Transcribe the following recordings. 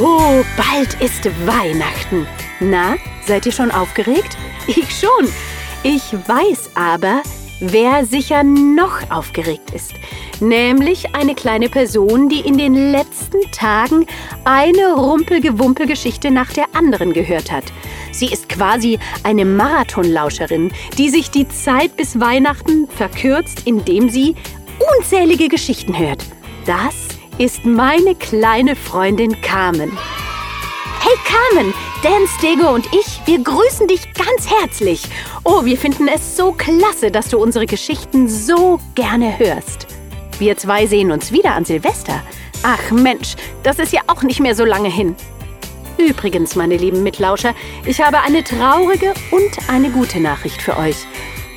Oh, bald ist Weihnachten. Na, seid ihr schon aufgeregt? Ich schon. Ich weiß aber, wer sicher noch aufgeregt ist. Nämlich eine kleine Person, die in den letzten Tagen eine Rumpelgewumpelgeschichte nach der anderen gehört hat. Sie ist quasi eine Marathonlauscherin, die sich die Zeit bis Weihnachten verkürzt, indem sie unzählige Geschichten hört. Das ist meine kleine Freundin Carmen. Hey Carmen, Dan Stego und ich, wir grüßen dich ganz herzlich. Oh, wir finden es so klasse, dass du unsere Geschichten so gerne hörst. Wir zwei sehen uns wieder an Silvester. Ach Mensch, das ist ja auch nicht mehr so lange hin. Übrigens, meine lieben Mitlauscher, ich habe eine traurige und eine gute Nachricht für euch.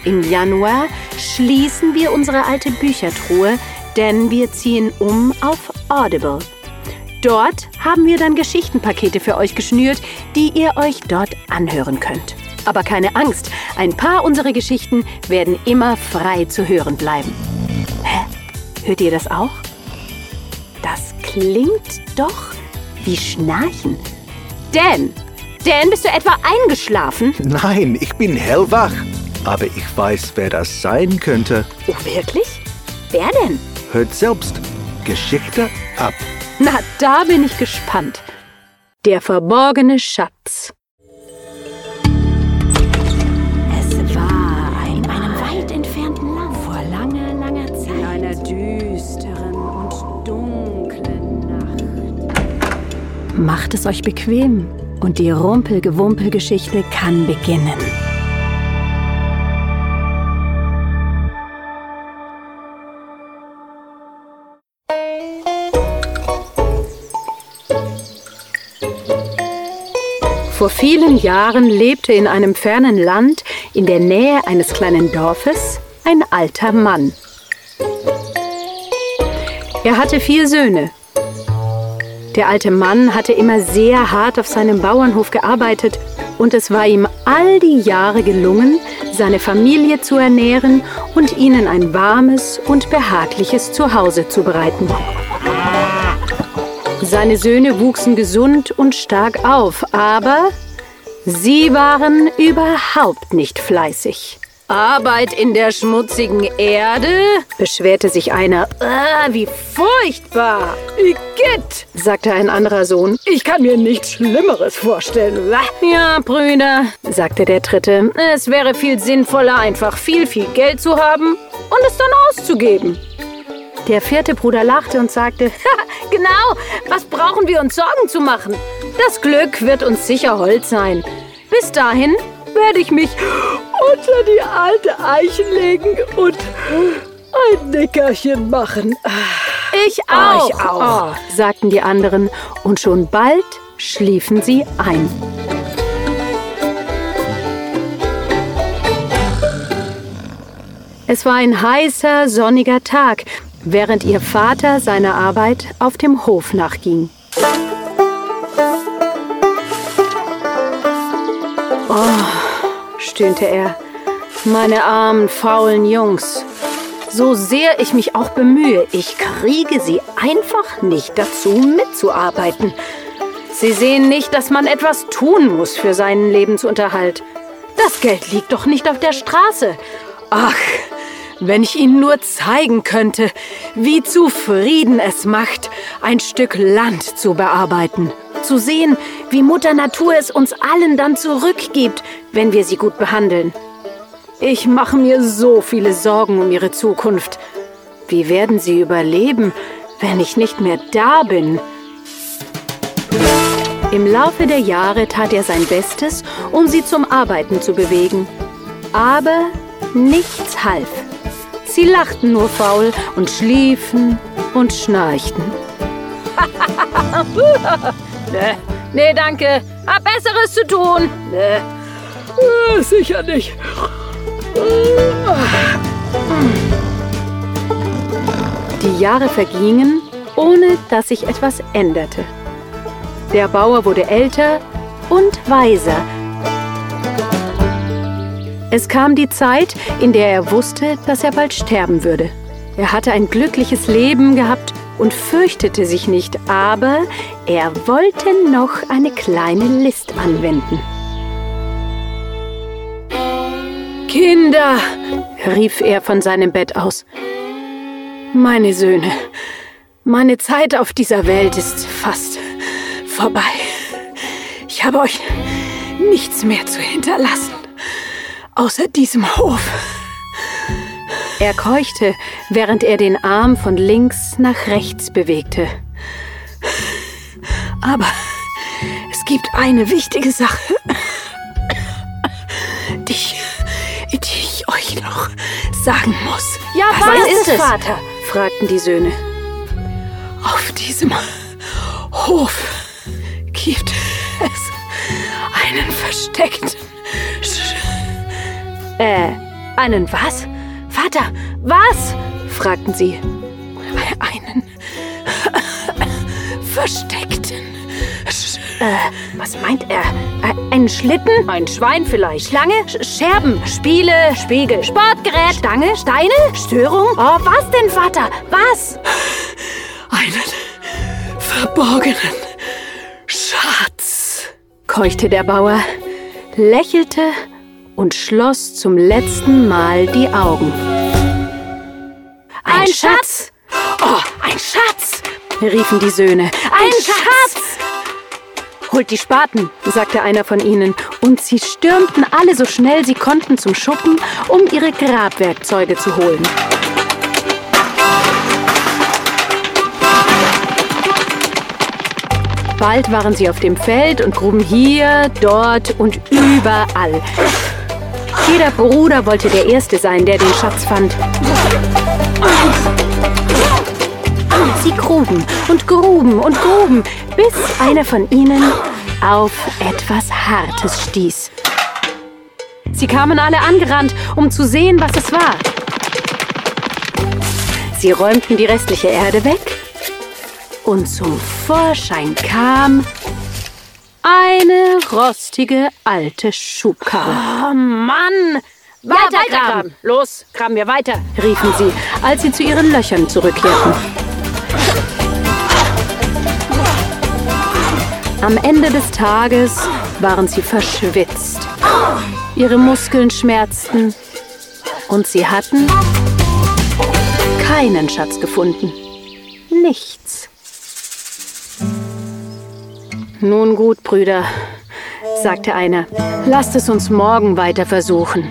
Im Januar schließen wir unsere alte Büchertruhe, denn wir ziehen um auf Audible. Dort haben wir dann Geschichtenpakete für euch geschnürt, die ihr euch dort anhören könnt. Aber keine Angst, ein paar unserer Geschichten werden immer frei zu hören bleiben. Hä? Hört ihr das auch? Das klingt doch wie Schnarchen. Dan! Dan, bist du etwa eingeschlafen? Nein, ich bin hellwach. Aber ich weiß, wer das sein könnte. Oh, wirklich? Wer denn? Hört selbst. Geschichte ab. Na, da bin ich gespannt. Der verborgene Schatz. Es war in einem weit entfernten Land vor langer, langer Zeit. In einer düsteren und dunklen Nacht. Macht es euch bequem und die Rumpelgewumpelgeschichte kann beginnen. Vor vielen Jahren lebte in einem fernen Land in der Nähe eines kleinen Dorfes ein alter Mann. Er hatte vier Söhne. Der alte Mann hatte immer sehr hart auf seinem Bauernhof gearbeitet und es war ihm all die Jahre gelungen, seine Familie zu ernähren und ihnen ein warmes und behagliches Zuhause zu bereiten. Seine Söhne wuchsen gesund und stark auf, aber sie waren überhaupt nicht fleißig. Arbeit in der schmutzigen Erde? beschwerte sich einer. Ah, wie furchtbar! Igitt, sagte ein anderer Sohn. Ich kann mir nichts Schlimmeres vorstellen. Ja, Brüder, sagte der dritte. Es wäre viel sinnvoller, einfach viel, viel Geld zu haben und es dann auszugeben. Der vierte Bruder lachte und sagte, genau, was brauchen wir uns Sorgen zu machen? Das Glück wird uns sicher Holz sein. Bis dahin werde ich mich unter die alte Eichen legen und ein Nickerchen machen. Ich auch, ich auch, sagten die anderen, und schon bald schliefen sie ein. Es war ein heißer, sonniger Tag, während ihr Vater seiner Arbeit auf dem Hof nachging. Oh, stöhnte er, meine armen, faulen Jungs. So sehr ich mich auch bemühe, ich kriege sie einfach nicht dazu, mitzuarbeiten. Sie sehen nicht, dass man etwas tun muss für seinen Lebensunterhalt. Das Geld liegt doch nicht auf der Straße. Ach, wenn ich Ihnen nur zeigen könnte, wie zufrieden es macht, ein Stück Land zu bearbeiten. Zu sehen, wie Mutter Natur es uns allen dann zurückgibt, wenn wir sie gut behandeln. Ich mache mir so viele Sorgen um ihre Zukunft. Wie werden sie überleben, wenn ich nicht mehr da bin? Im Laufe der Jahre tat er sein Bestes, um sie zum Arbeiten zu bewegen. Aber nichts half. Sie lachten nur faul und schliefen und schnarchten. nee, nee, danke. Hab Besseres zu tun. Nee. Äh, sicher nicht. Die Jahre vergingen, ohne dass sich etwas änderte. Der Bauer wurde älter und weiser es kam die Zeit, in der er wusste, dass er bald sterben würde. Er hatte ein glückliches Leben gehabt und fürchtete sich nicht, aber er wollte noch eine kleine List anwenden. Kinder, rief er von seinem Bett aus. Meine Söhne, meine Zeit auf dieser Welt ist fast vorbei. Ich habe euch nichts mehr zu hinterlassen, außer diesem Hof. Er keuchte, während er den Arm von links nach rechts bewegte. Aber es gibt eine wichtige Sache, die ich, die ich euch noch sagen muss. Ja, was, was ist es, Vater? fragten die Söhne. Auf diesem Hof gibt es einen versteckten. Äh, einen was? Vater, was? fragten sie. Einen versteckten. Sch äh, was meint er? Äh, einen Schlitten? Ein Schwein vielleicht. Schlange? Sch Scherben? Spiele? Spiegel? Sportgerät? Stange? Steine? Störung? Oh, was denn, Vater? Was? Einen verborgenen Schatz, keuchte der Bauer, lächelte und schloss zum letzten Mal die Augen. Ein, ein Schatz! Oh, ein Schatz! riefen die Söhne. Ein, ein Schatz! Schatz! Holt die Spaten, sagte einer von ihnen, und sie stürmten alle so schnell sie konnten zum Schuppen, um ihre Grabwerkzeuge zu holen. Bald waren sie auf dem Feld und gruben hier, dort und überall. Jeder Bruder wollte der Erste sein, der den Schatz fand. Sie gruben und gruben und gruben, bis einer von ihnen auf etwas Hartes stieß. Sie kamen alle angerannt, um zu sehen, was es war. Sie räumten die restliche Erde weg und zum Vorschein kam eine rostige alte Schubkarre. Oh Mann! Weiter, ja, weiter graben. Los, graben wir weiter, riefen sie, als sie zu ihren Löchern zurückkehrten. Am Ende des Tages waren sie verschwitzt. Ihre Muskeln schmerzten und sie hatten keinen Schatz gefunden. Nichts. Nun gut, Brüder, sagte einer, lasst es uns morgen weiter versuchen.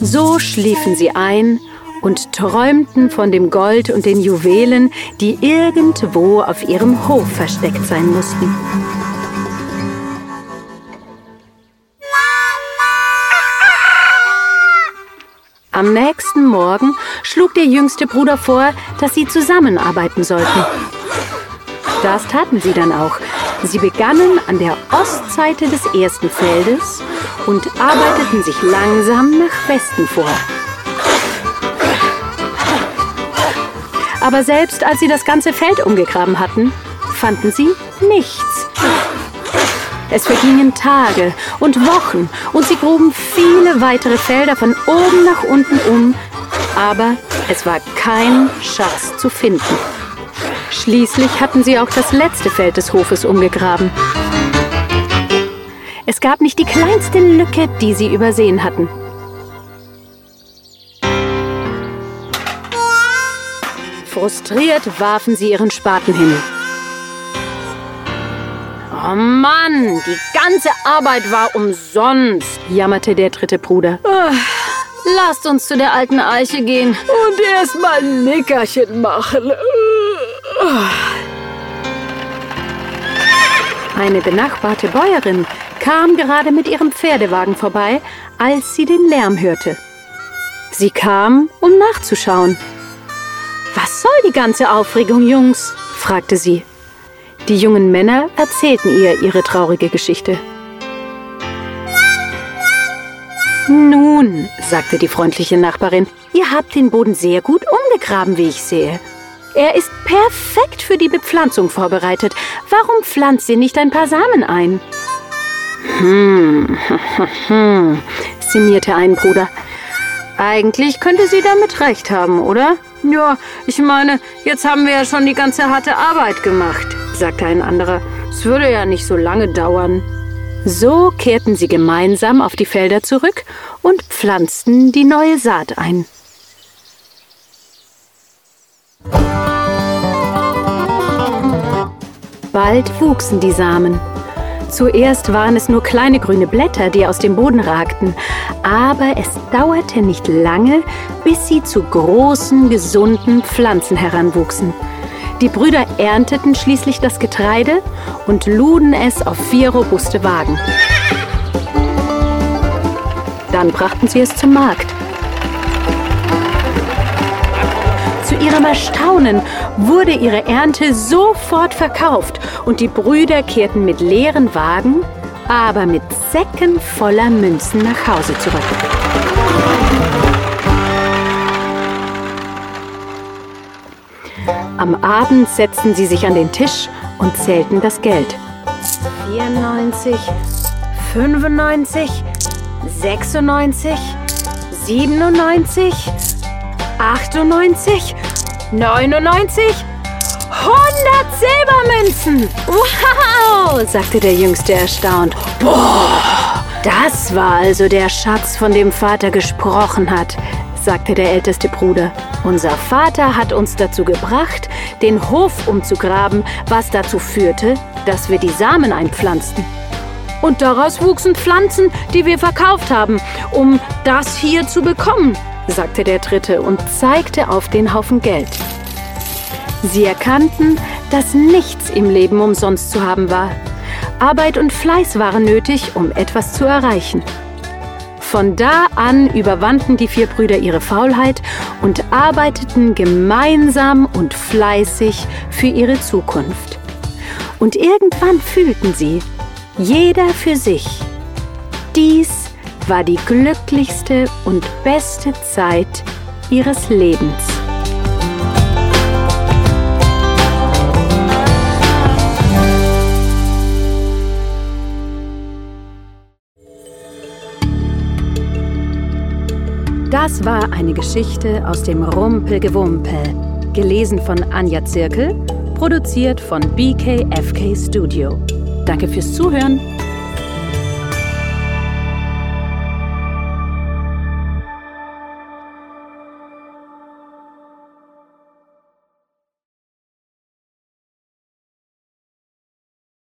So schliefen sie ein und träumten von dem Gold und den Juwelen, die irgendwo auf ihrem Hof versteckt sein mussten. Am nächsten Morgen schlug der jüngste Bruder vor, dass sie zusammenarbeiten sollten. Das taten sie dann auch. Sie begannen an der Ostseite des ersten Feldes und arbeiteten sich langsam nach Westen vor. Aber selbst als sie das ganze Feld umgegraben hatten, fanden sie nichts. Es vergingen Tage und Wochen und sie gruben viele weitere Felder von oben nach unten um, aber es war kein Schatz zu finden. Schließlich hatten sie auch das letzte Feld des Hofes umgegraben. Es gab nicht die kleinste Lücke, die sie übersehen hatten. Frustriert warfen sie ihren Spaten hin. Oh Mann, die ganze Arbeit war umsonst, jammerte der dritte Bruder. Oh, lasst uns zu der alten Eiche gehen und erstmal ein Nickerchen machen. Eine benachbarte Bäuerin kam gerade mit ihrem Pferdewagen vorbei, als sie den Lärm hörte. Sie kam, um nachzuschauen. Was soll die ganze Aufregung, Jungs? fragte sie. Die jungen Männer erzählten ihr ihre traurige Geschichte. Nun, sagte die freundliche Nachbarin, ihr habt den Boden sehr gut umgegraben, wie ich sehe. Er ist perfekt für die Bepflanzung vorbereitet. Warum pflanzt ihr nicht ein paar Samen ein? Hm, hm, sinnierte ein Bruder. Eigentlich könnte sie damit recht haben, oder? Ja, ich meine, jetzt haben wir ja schon die ganze harte Arbeit gemacht, sagte ein anderer. Es würde ja nicht so lange dauern. So kehrten sie gemeinsam auf die Felder zurück und pflanzten die neue Saat ein. Bald wuchsen die Samen. Zuerst waren es nur kleine grüne Blätter, die aus dem Boden ragten, aber es dauerte nicht lange, bis sie zu großen, gesunden Pflanzen heranwuchsen. Die Brüder ernteten schließlich das Getreide und luden es auf vier robuste Wagen. Dann brachten sie es zum Markt. Zu ihrem Erstaunen wurde ihre Ernte sofort verkauft und die Brüder kehrten mit leeren Wagen, aber mit Säcken voller Münzen nach Hause zurück. Am Abend setzten sie sich an den Tisch und zählten das Geld. 94, 95, 96, 97, 98, 99, 100 Silbermünzen! Wow, sagte der Jüngste erstaunt. Boah, das war also der Schatz, von dem Vater gesprochen hat, sagte der älteste Bruder. Unser Vater hat uns dazu gebracht, den Hof umzugraben, was dazu führte, dass wir die Samen einpflanzten. Und daraus wuchsen Pflanzen, die wir verkauft haben, um das hier zu bekommen, sagte der Dritte und zeigte auf den Haufen Geld. Sie erkannten, dass nichts im Leben umsonst zu haben war. Arbeit und Fleiß waren nötig, um etwas zu erreichen. Von da an überwanden die vier Brüder ihre Faulheit und arbeiteten gemeinsam und fleißig für ihre Zukunft. Und irgendwann fühlten sie, jeder für sich, dies war die glücklichste und beste Zeit ihres Lebens. Das war eine Geschichte aus dem Rumpelgewumpel, gelesen von Anja Zirkel, produziert von BKFK Studio. Danke fürs Zuhören.